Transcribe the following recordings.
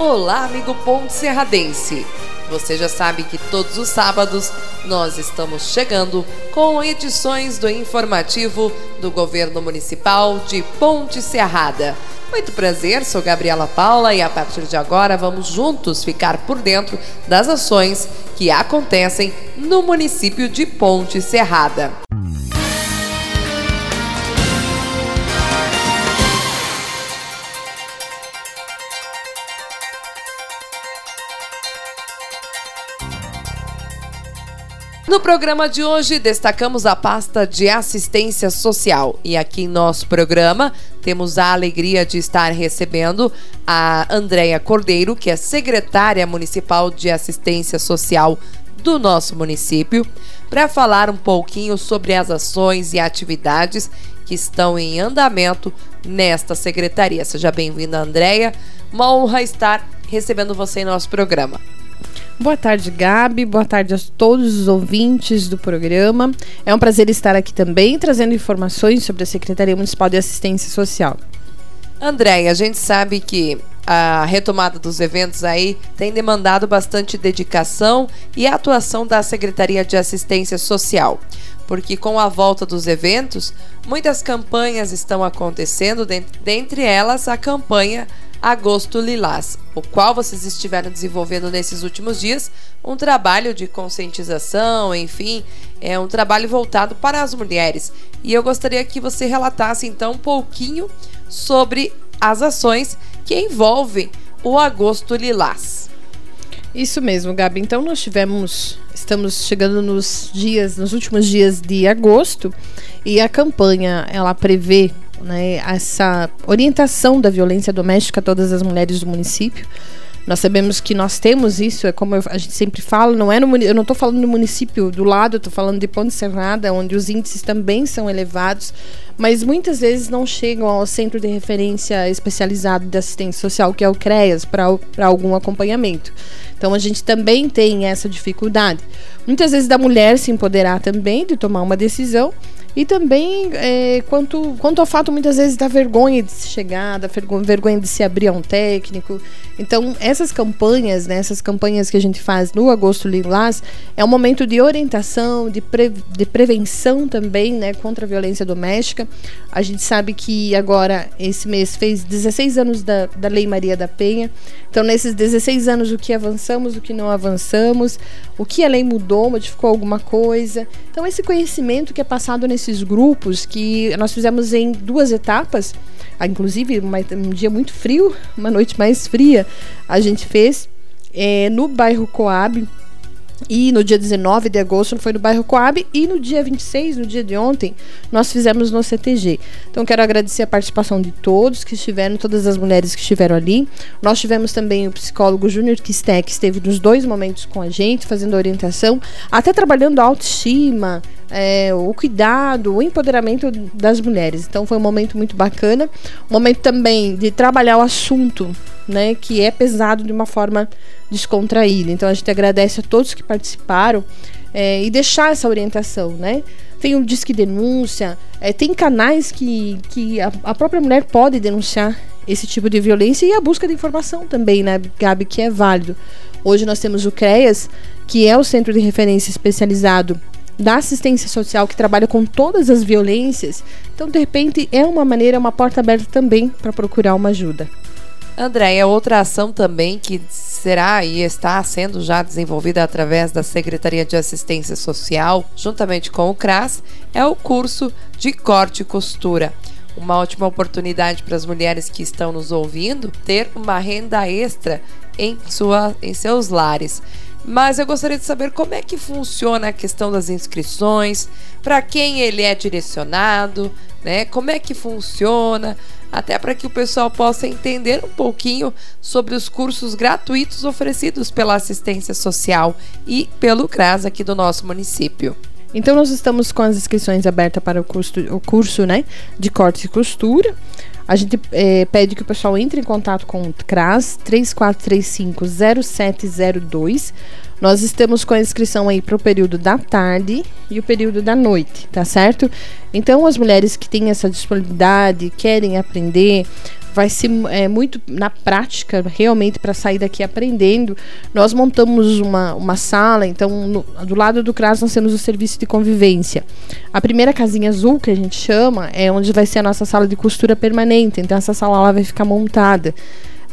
Olá, amigo Ponte Serradense. Você já sabe que todos os sábados nós estamos chegando com edições do informativo do Governo Municipal de Ponte Serrada. Muito prazer, sou Gabriela Paula e a partir de agora vamos juntos ficar por dentro das ações que acontecem no município de Ponte Serrada. No programa de hoje, destacamos a pasta de assistência social. E aqui em nosso programa, temos a alegria de estar recebendo a Andréia Cordeiro, que é secretária municipal de assistência social do nosso município, para falar um pouquinho sobre as ações e atividades que estão em andamento nesta secretaria. Seja bem-vinda, Andréia. Uma honra estar recebendo você em nosso programa. Boa tarde, Gabi. Boa tarde a todos os ouvintes do programa. É um prazer estar aqui também trazendo informações sobre a Secretaria Municipal de Assistência Social. Andréia, a gente sabe que a retomada dos eventos aí tem demandado bastante dedicação e atuação da Secretaria de Assistência Social. Porque com a volta dos eventos, muitas campanhas estão acontecendo, dentre elas a campanha Agosto Lilás, o qual vocês estiveram desenvolvendo nesses últimos dias um trabalho de conscientização, enfim, é um trabalho voltado para as mulheres. E eu gostaria que você relatasse então um pouquinho sobre as ações que envolvem o Agosto Lilás. Isso mesmo, Gabi. Então nós tivemos, estamos chegando nos dias, nos últimos dias de agosto, e a campanha ela prevê né, essa orientação da violência doméstica a todas as mulheres do município. Nós sabemos que nós temos isso, é como a gente sempre fala, não é no, eu não estou falando do município do lado, eu estou falando de Ponte Serrada, onde os índices também são elevados, mas muitas vezes não chegam ao centro de referência especializado de assistência social, que é o CREAS, para algum acompanhamento. Então a gente também tem essa dificuldade. Muitas vezes da mulher se empoderar também, de tomar uma decisão, e também é, quanto, quanto ao fato muitas vezes da vergonha de se chegar, da vergonha de se abrir a um técnico. Então, essas campanhas, né, essas campanhas que a gente faz no Agosto Lilás, é um momento de orientação, de, pre, de prevenção também né, contra a violência doméstica. A gente sabe que agora, esse mês, fez 16 anos da, da Lei Maria da Penha. Então, nesses 16 anos, o que avançamos, o que não avançamos, o que a lei mudou, modificou alguma coisa. Então, esse conhecimento que é passado nesse esses grupos que nós fizemos em duas etapas, ah, inclusive um dia muito frio, uma noite mais fria, a gente fez é, no bairro Coab, e no dia 19 de agosto foi no bairro Coab e no dia 26, no dia de ontem, nós fizemos no CTG. Então quero agradecer a participação de todos que estiveram, todas as mulheres que estiveram ali. Nós tivemos também o psicólogo Júnior Kistek, que esteve nos dois momentos com a gente, fazendo orientação, até trabalhando autoestima, é, o cuidado, o empoderamento das mulheres. Então foi um momento muito bacana, um momento também de trabalhar o assunto, né, que é pesado de uma forma descontraída. Então a gente agradece a todos que participaram é, e deixar essa orientação, né? Tem o Disque Denúncia, é, tem canais que, que a, a, própria mulher pode denunciar esse tipo de violência e a busca de informação também, né, Gabi, que é válido. Hoje nós temos o CREAS, que é o Centro de Referência Especializado da assistência social que trabalha com todas as violências. Então, de repente, é uma maneira, uma porta aberta também para procurar uma ajuda. Andréia, outra ação também que será e está sendo já desenvolvida através da Secretaria de Assistência Social, juntamente com o CRAS, é o curso de corte e costura. Uma ótima oportunidade para as mulheres que estão nos ouvindo ter uma renda extra em, sua, em seus lares. Mas eu gostaria de saber como é que funciona a questão das inscrições, para quem ele é direcionado, né? Como é que funciona, até para que o pessoal possa entender um pouquinho sobre os cursos gratuitos oferecidos pela assistência social e pelo CRAS aqui do nosso município. Então nós estamos com as inscrições abertas para o curso, o curso né, de corte e costura. A gente é, pede que o pessoal entre em contato com o CRAS 3435-0702. Nós estamos com a inscrição aí para o período da tarde e o período da noite, tá certo? Então, as mulheres que têm essa disponibilidade, querem aprender, vai ser é, muito na prática, realmente, para sair daqui aprendendo. Nós montamos uma, uma sala, então, no, do lado do CRAS nós temos o serviço de convivência. A primeira casinha azul, que a gente chama, é onde vai ser a nossa sala de costura permanente. Então, essa sala lá vai ficar montada.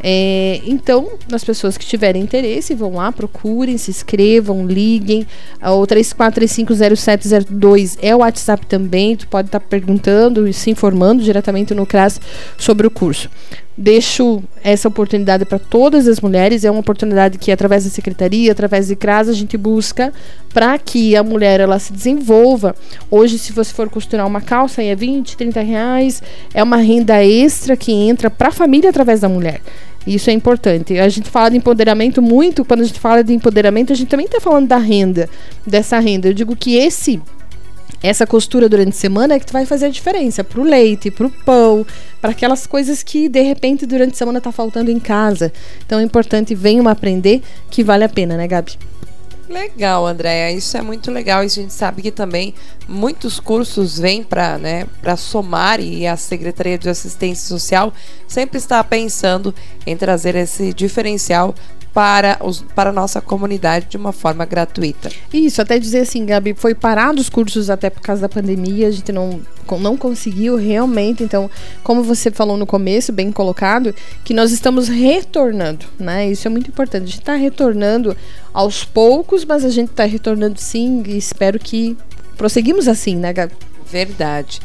É, então, as pessoas que tiverem interesse, vão lá, procurem, se inscrevam, liguem. O 34350702 é o WhatsApp também. Tu pode estar tá perguntando e se informando diretamente no CRAS sobre o curso. Deixo essa oportunidade para todas as mulheres. É uma oportunidade que, através da secretaria, através de CRAS, a gente busca para que a mulher ela se desenvolva. Hoje, se você for costurar uma calça, é 20, 30 reais. É uma renda extra que entra para a família através da mulher. Isso é importante. A gente fala de empoderamento muito, quando a gente fala de empoderamento, a gente também está falando da renda, dessa renda. Eu digo que esse essa costura durante a semana é que vai fazer a diferença para o leite, para o pão, para aquelas coisas que de repente durante a semana está faltando em casa. Então é importante venham aprender que vale a pena, né, Gabi? Legal, Andréia. Isso é muito legal. E a gente sabe que também muitos cursos vêm para né, somar e a Secretaria de Assistência Social sempre está pensando em trazer esse diferencial para, os, para a nossa comunidade de uma forma gratuita. Isso, até dizer assim, Gabi, foi parado os cursos até por causa da pandemia, a gente não, não conseguiu realmente. Então, como você falou no começo, bem colocado, que nós estamos retornando, né? Isso é muito importante. A gente está retornando aos poucos, mas a gente está retornando sim e espero que prosseguimos assim, né, Gabi? Verdade.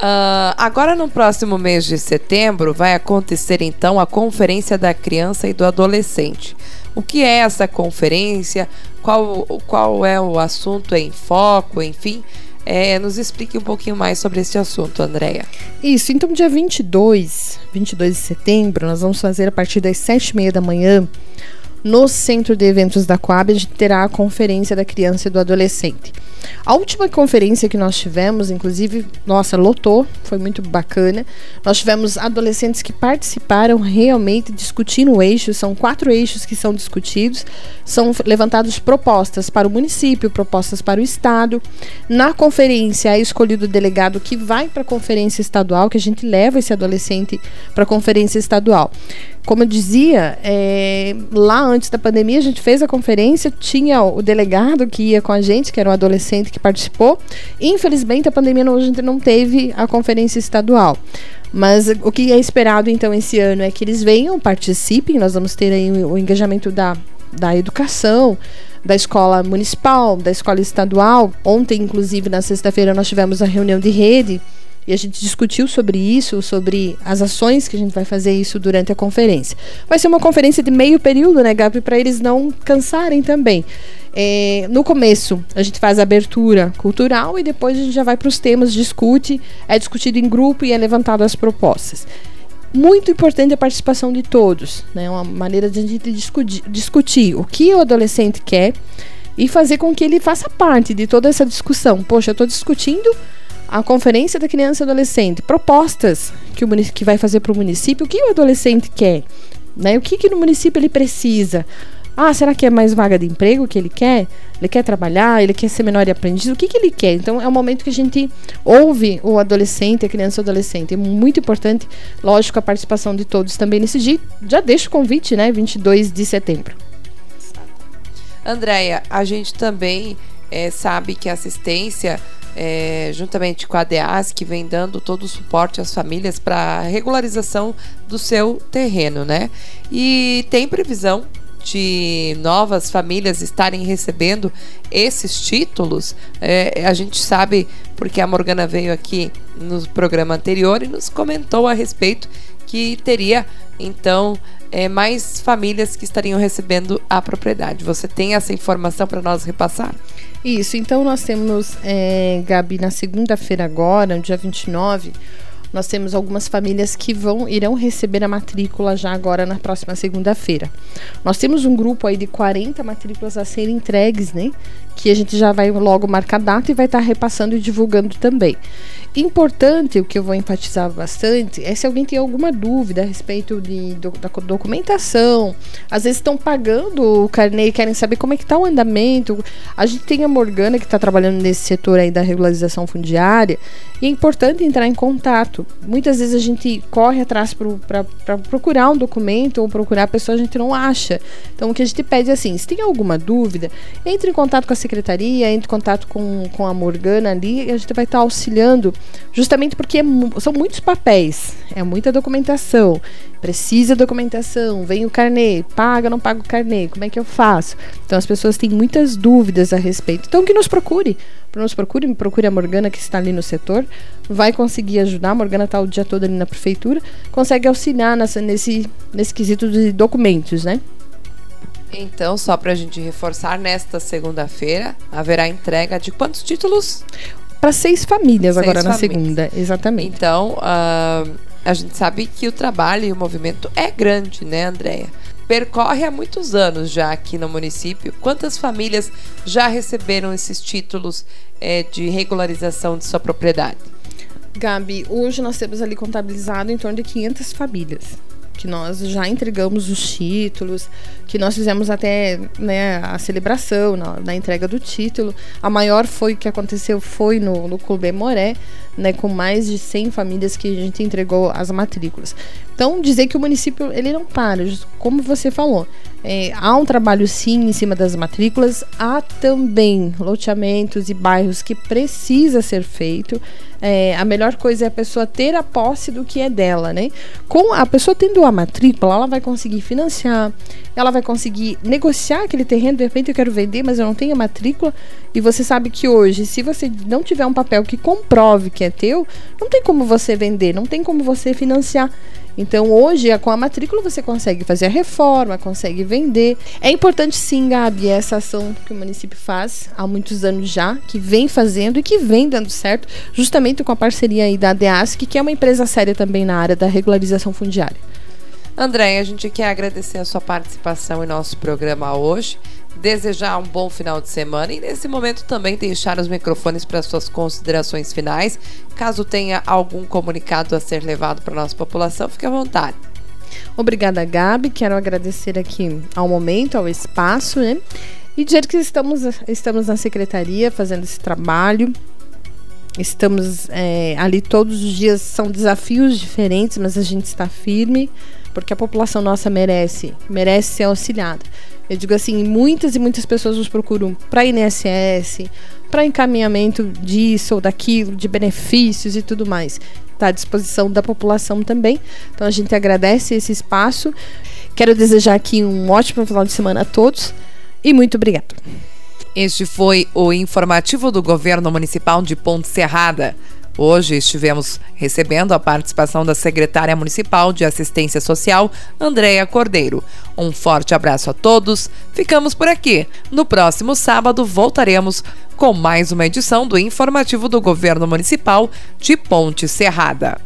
Uh, agora, no próximo mês de setembro, vai acontecer então a Conferência da Criança e do Adolescente. O que é essa conferência? Qual, qual é o assunto em foco? Enfim, é, nos explique um pouquinho mais sobre esse assunto, Andréia. Isso, então, dia 22, 22 de setembro, nós vamos fazer a partir das 7h30 da manhã no Centro de Eventos da Coab, a gente terá a Conferência da Criança e do Adolescente. A última conferência que nós tivemos, inclusive, nossa, lotou, foi muito bacana. Nós tivemos adolescentes que participaram realmente discutindo o eixo, são quatro eixos que são discutidos, são levantadas propostas para o município, propostas para o estado. Na conferência é escolhido o delegado que vai para a conferência estadual, que a gente leva esse adolescente para a conferência estadual como eu dizia, é, lá antes da pandemia a gente fez a conferência, tinha o delegado que ia com a gente, que era um adolescente que participou. Infelizmente a pandemia não, a gente não teve a conferência estadual. Mas o que é esperado então esse ano é que eles venham, participem, nós vamos ter aí o, engajamento da, da educação, da escola municipal, da escola estadual. Ontem, inclusive, na sexta-feira, nós tivemos a reunião de rede e a gente discutiu sobre isso, sobre as ações que a gente vai fazer isso durante a conferência. Vai ser uma conferência de meio período, né, Gabi, para eles não cansarem também. É, no começo, a gente faz a abertura cultural e depois a gente já vai para os temas, discute, é discutido em grupo e é levantado as propostas. Muito importante a participação de todos, né? Uma maneira de a gente discutir, discutir o que o adolescente quer e fazer com que ele faça parte de toda essa discussão. Poxa, eu estou discutindo a Conferência da Criança e Adolescente, propostas que, o que vai fazer para o município, o que o adolescente quer, né? o que, que no município ele precisa. Ah, será que é mais vaga de emprego que ele quer? Ele quer trabalhar? Ele quer ser menor e aprendiz? O que, que ele quer? Então é o momento que a gente ouve o adolescente, a criança e o adolescente. É muito importante, lógico, a participação de todos também nesse dia. Já deixo o convite, né? 22 de setembro. Andréia, a gente também é, sabe que a assistência é, juntamente com a DEAS, que vem dando todo o suporte às famílias para regularização do seu terreno, né? E tem previsão de novas famílias estarem recebendo esses títulos, é, a gente sabe porque a Morgana veio aqui no programa anterior e nos comentou a respeito que teria então é, mais famílias que estariam recebendo a propriedade. Você tem essa informação para nós repassar? Isso, então nós temos, é, Gabi, na segunda-feira agora, no dia 29, nós temos algumas famílias que vão irão receber a matrícula já agora na próxima segunda-feira. Nós temos um grupo aí de 40 matrículas a serem entregues, né? Que a gente já vai logo marcar data e vai estar repassando e divulgando também. Importante, o que eu vou enfatizar bastante, é se alguém tem alguma dúvida a respeito de, do, da documentação. Às vezes estão pagando o carnê e querem saber como é que está o andamento. A gente tem a Morgana que está trabalhando nesse setor aí da regularização fundiária e é importante entrar em contato. Muitas vezes a gente corre atrás para procurar um documento ou procurar a pessoa, a gente não acha. Então o que a gente pede é assim, se tem alguma dúvida, entre em contato com a secretaria, entre em contato com, com a Morgana ali, e a gente vai estar tá auxiliando justamente porque é, são muitos papéis, é muita documentação, precisa documentação, vem o carnê, paga, não paga o carnê, como é que eu faço? Então as pessoas têm muitas dúvidas a respeito. Então que nos procure, nos procure, me procure a Morgana que está ali no setor, vai conseguir ajudar. A Morgana está o dia todo ali na prefeitura, consegue auxiliar nessa, nesse, nesse quesito de documentos, né? Então, só para a gente reforçar, nesta segunda-feira haverá entrega de quantos títulos? Para seis famílias seis agora famílias. na segunda, exatamente. Então, uh, a gente sabe que o trabalho e o movimento é grande, né, Andréia? Percorre há muitos anos já aqui no município. Quantas famílias já receberam esses títulos é, de regularização de sua propriedade? Gabi, hoje nós temos ali contabilizado em torno de 500 famílias que nós já entregamos os títulos, que nós fizemos até né, a celebração na, na, entrega do título. A maior foi que aconteceu foi no, no Clube Moré, né, com mais de 100 famílias que a gente entregou as matrículas. Então, dizer que o município ele não para, como você falou, é, há um trabalho sim em cima das matrículas, há também loteamentos e bairros que precisa ser feito. É, a melhor coisa é a pessoa ter a posse do que é dela, né? Com a pessoa tendo a matrícula, ela vai conseguir financiar, ela vai conseguir negociar aquele terreno. De repente eu quero vender, mas eu não tenho a matrícula. E você sabe que hoje, se você não tiver um papel que comprove que é teu, não tem como você vender, não tem como você financiar. Então, hoje, com a matrícula, você consegue fazer a reforma, consegue vender. É importante, sim, Gabi, essa ação que o município faz há muitos anos já, que vem fazendo e que vem dando certo, justamente com a parceria aí da DEASC, que é uma empresa séria também na área da regularização fundiária. André, a gente quer agradecer a sua participação em nosso programa hoje desejar um bom final de semana e nesse momento também deixar os microfones para suas considerações finais. Caso tenha algum comunicado a ser levado para nossa população, fique à vontade. Obrigada, Gabi. Quero agradecer aqui ao momento, ao espaço, né? E dizer que estamos, estamos na secretaria fazendo esse trabalho. Estamos é, ali todos os dias, são desafios diferentes, mas a gente está firme, porque a população nossa merece, merece ser auxiliada. Eu digo assim, muitas e muitas pessoas nos procuram para INSS, para encaminhamento disso ou daquilo, de benefícios e tudo mais. Está à disposição da população também. Então a gente agradece esse espaço. Quero desejar aqui um ótimo final de semana a todos e muito obrigado. Este foi o informativo do Governo Municipal de Ponte Serrada. Hoje estivemos recebendo a participação da secretária municipal de assistência social, Andréa Cordeiro. Um forte abraço a todos. Ficamos por aqui. No próximo sábado voltaremos com mais uma edição do informativo do Governo Municipal de Ponte Serrada.